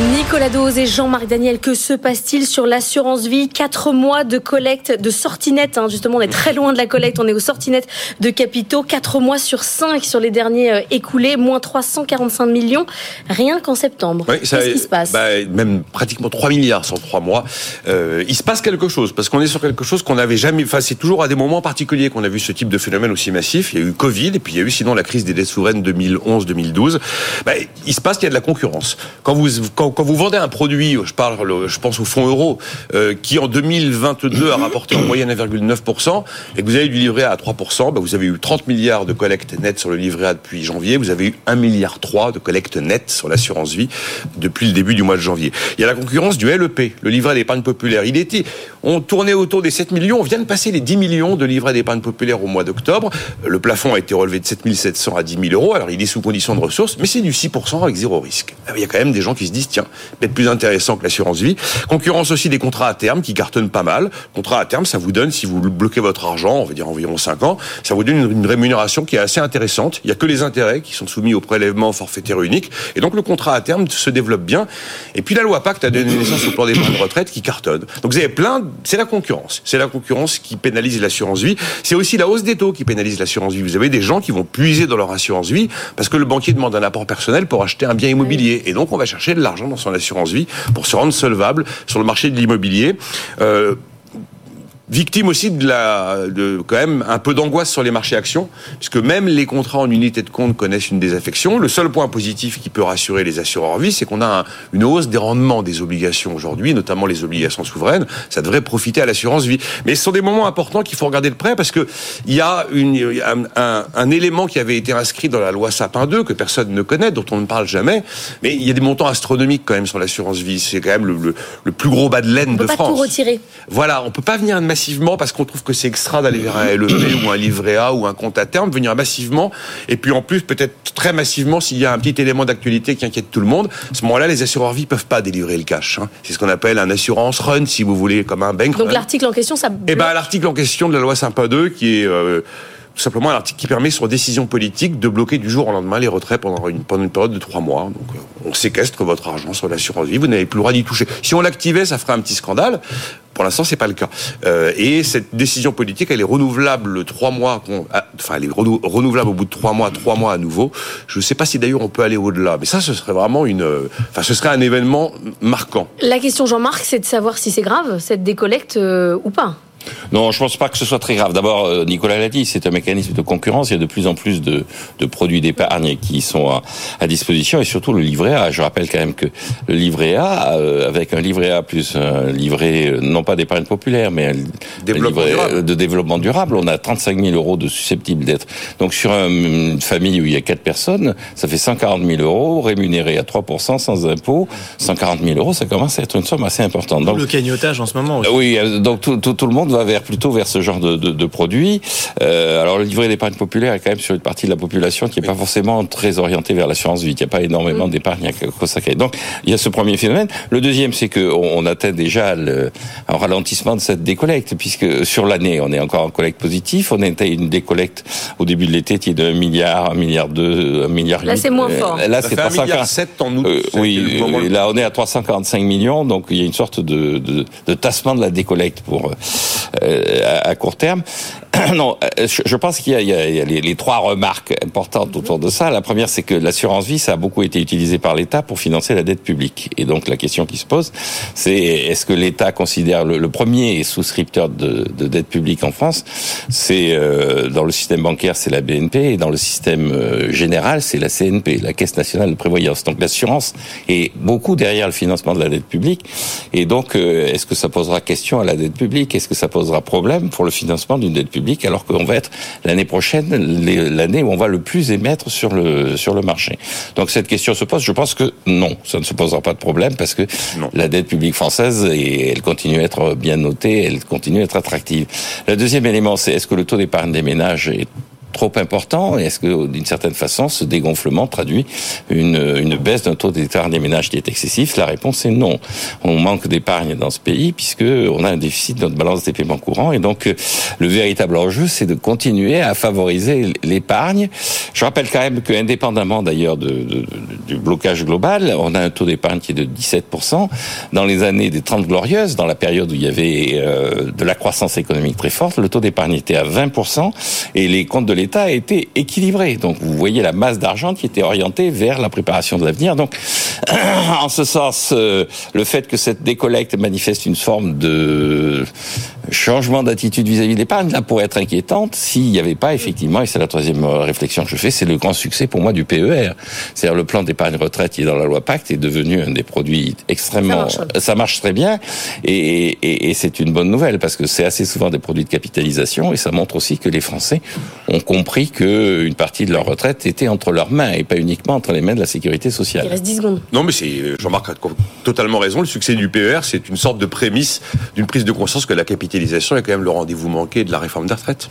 Nicolas Dose et Jean-Marc Daniel, que se passe-t-il sur l'assurance vie? Quatre mois de collecte de sortie nette. Hein. justement, on est très loin de la collecte. On est aux sorties nettes de capitaux. Quatre mois sur cinq sur les derniers euh, écoulés. Moins 345 millions. Rien qu'en septembre. Qu'est-ce qui se passe? bah, Même pratiquement 3 milliards sur trois mois. Euh, il se passe quelque chose. Parce qu'on est sur quelque chose qu'on n'avait jamais. Enfin, c'est toujours à des moments particuliers qu'on a vu ce type de phénomène aussi massif. Il y a eu Covid. Et puis il y a eu sinon la crise des dettes souveraines 2011-2012. Bah, il se passe qu'il y a de la concurrence. Quand vous, quand, vous vendez un produit, je parle, je pense au fonds euro, euh, qui en 2022 a rapporté en moyenne 1,9%, et que vous avez du livret A à 3%, bah vous avez eu 30 milliards de collecte nette sur le livret A depuis janvier, vous avez eu 1,3 milliard de collecte nette sur l'assurance vie depuis le début du mois de janvier. Il y a la concurrence du LEP, le livret d'épargne populaire. Il était, on tournait autour des 7 millions, on vient de passer les 10 millions de livrets d'épargne populaire au mois d'octobre. Le plafond a été relevé de 7 700 à 10 000 euros, alors il est sous condition de ressources, mais c'est du 6% avec zéro risque. Il y a quand même des gens qui se disent, tiens, peut-être plus intéressant que l'assurance vie. Concurrence aussi des contrats à terme qui cartonnent pas mal. Contrat à terme, ça vous donne, si vous bloquez votre argent, on va dire environ 5 ans, ça vous donne une, rémunération qui est assez intéressante. Il y a que les intérêts qui sont soumis au prélèvement forfaitaire unique. Et donc le contrat à terme se développe bien. Et puis la loi Pacte a donné naissance au plan d'épargne retraite qui cartonne. Donc vous avez plein, c'est la concurrence. C'est la concurrence qui pénalise l'assurance vie. C'est aussi la hausse des taux qui pénalise l'assurance vie. Vous avez des gens qui vont puiser dans leur assurance vie parce que le banquier demande un apport personnel pour acheter un bien immobilier. Et donc on va chercher de l'argent dans son assurance vie pour se rendre solvable sur le marché de l'immobilier. Euh, victime aussi de la, de quand même un peu d'angoisse sur les marchés actions, puisque même les contrats en unité de compte connaissent une désaffection. Le seul point positif qui peut rassurer les assureurs vie, c'est qu'on a une hausse des rendements des obligations aujourd'hui, notamment les obligations souveraines. Ça devrait profiter à l'assurance vie. Mais ce sont des moments importants qu'il faut regarder de près, parce que il y a une, un, un, élément qui avait été inscrit dans la loi Sapin 2 que personne ne connaît, dont on ne parle jamais, mais il y a des montants astronomiques quand même sur l'assurance vie. C'est quand même le, le, plus gros bas de laine de France. On peut pas tout retirer. Voilà, on peut pas venir de massivement parce qu'on trouve que c'est extra d'aller vers un LEP ou un livret A ou un compte à terme, venir massivement, et puis en plus peut-être très massivement s'il y a un petit élément d'actualité qui inquiète tout le monde. À ce moment-là, les assureurs vie peuvent pas délivrer le cash. Hein. C'est ce qu'on appelle un assurance run, si vous voulez, comme un bank. Donc l'article en question, ça. Eh ben l'article en question de la loi Sympa 2, qui est euh, tout simplement un article qui permet, sur décision politique, de bloquer du jour au lendemain les retraits pendant une, pendant une période de trois mois. Donc, euh, on séquestre votre argent sur l'assurance vie, vous n'avez plus le droit d'y toucher. Si on l'activait, ça ferait un petit scandale. Pour l'instant, c'est pas le cas. Euh, et cette décision politique, elle est renouvelable trois mois. Enfin, elle est renouvelable au bout de trois mois, trois mois à nouveau. Je ne sais pas si d'ailleurs on peut aller au-delà, mais ça, ce serait vraiment une. Enfin, ce serait un événement marquant. La question, Jean-Marc, c'est de savoir si c'est grave cette décollecte euh, ou pas. Non, je pense pas que ce soit très grave. D'abord, euh, Nicolas l'a dit, c'est un mécanisme de concurrence. Il y a de plus en plus de, de produits d'épargne qui sont à, disposition et surtout le livret A. Je rappelle quand même que le livret A, euh, avec un livret A plus un livret euh, non pas d'épargne populaire, mais un, livret de développement durable, on a 35 000 euros de susceptibles d'être. Donc sur une famille où il y a quatre personnes, ça fait 140 000 euros rémunérés à 3% sans impôt. 140 000 euros, ça commence à être une somme assez importante. Donc le cagnotage en ce moment. Aussi. Oui, donc tout, tout, tout le monde va vers plutôt vers ce genre de, de, de produits. Euh, alors le livret d'épargne populaire est quand même sur une partie de la population qui n'est pas forcément très orientée vers l'assurance vie. Il n'y a pas énormément mm. d'épargne à Donc il y a ce premier phénomène. Le deuxième, c'est que on atteint déjà le, un ralentissement de cette décollecte, puisque sur l'année, on est encore en collecte positif. On était une décollecte au début de l'été qui est de 1 milliard, 1 milliard 2, 1 milliard Là, c'est moins fort. Là, c'est 347 en août. Euh, oui, là, on est à 345 millions, donc il y a une sorte de, de, de tassement de la décollecte pour euh, à court terme. non, euh, je pense qu'il y a, les, trois remarques importantes autour de ça. La première, c'est que l'assurance vie, ça a beaucoup été utilisé par l'État pour financer la dette publique. Et donc la question qui se pose, c'est est-ce que l'État considère le, premier souscripteur de, de, dette publique en France, c'est euh, dans le système bancaire, c'est la BNP, et dans le système euh, général, c'est la CNP, la Caisse nationale de prévoyance. Donc l'assurance est beaucoup derrière le financement de la dette publique. Et donc, est-ce que ça posera question à la dette publique? Est-ce que ça posera problème pour le financement d'une dette publique alors qu'on va être l'année prochaine l'année où on va le plus émettre sur le sur le marché. Donc cette question se pose. Je pense que non, ça ne se posera pas de problème parce que la dette publique française et elle continue à être bien notée, elle continue à être attractive. Le deuxième élément, c'est est-ce que le taux d'épargne des ménages est trop important Est-ce que, d'une certaine façon, ce dégonflement traduit une, une baisse d'un taux d'épargne des ménages qui est excessif? La réponse est non. On manque d'épargne dans ce pays puisque on a un déficit de notre balance des paiements courants et donc le véritable enjeu, c'est de continuer à favoriser l'épargne. Je rappelle quand même que, indépendamment d'ailleurs de, du blocage global, on a un taux d'épargne qui est de 17%. Dans les années des 30 glorieuses, dans la période où il y avait euh, de la croissance économique très forte, le taux d'épargne était à 20% et les comptes de l'État étaient équilibrés. Donc vous voyez la masse d'argent qui était orientée vers la préparation de l'avenir. Donc en ce sens, euh, le fait que cette décollecte manifeste une forme de changement d'attitude vis-à-vis de l'épargne, là, pourrait être inquiétante s'il n'y avait pas, effectivement, et c'est la troisième réflexion que je fais, c'est le grand succès pour moi du PER. C'est-à-dire le plan d'épargne retraite qui est dans la loi Pacte est devenu un des produits extrêmement... Ça marche, très bien, et, et, et c'est une bonne nouvelle, parce que c'est assez souvent des produits de capitalisation, et ça montre aussi que les Français ont compris qu'une partie de leur retraite était entre leurs mains, et pas uniquement entre les mains de la sécurité sociale. Il reste 10 secondes. Non, mais c'est Jean-Marc a totalement raison. Le succès du PER, c'est une sorte de prémisse d'une prise de conscience que la capitalisation est quand même le rendez-vous manqué de la réforme des retraites.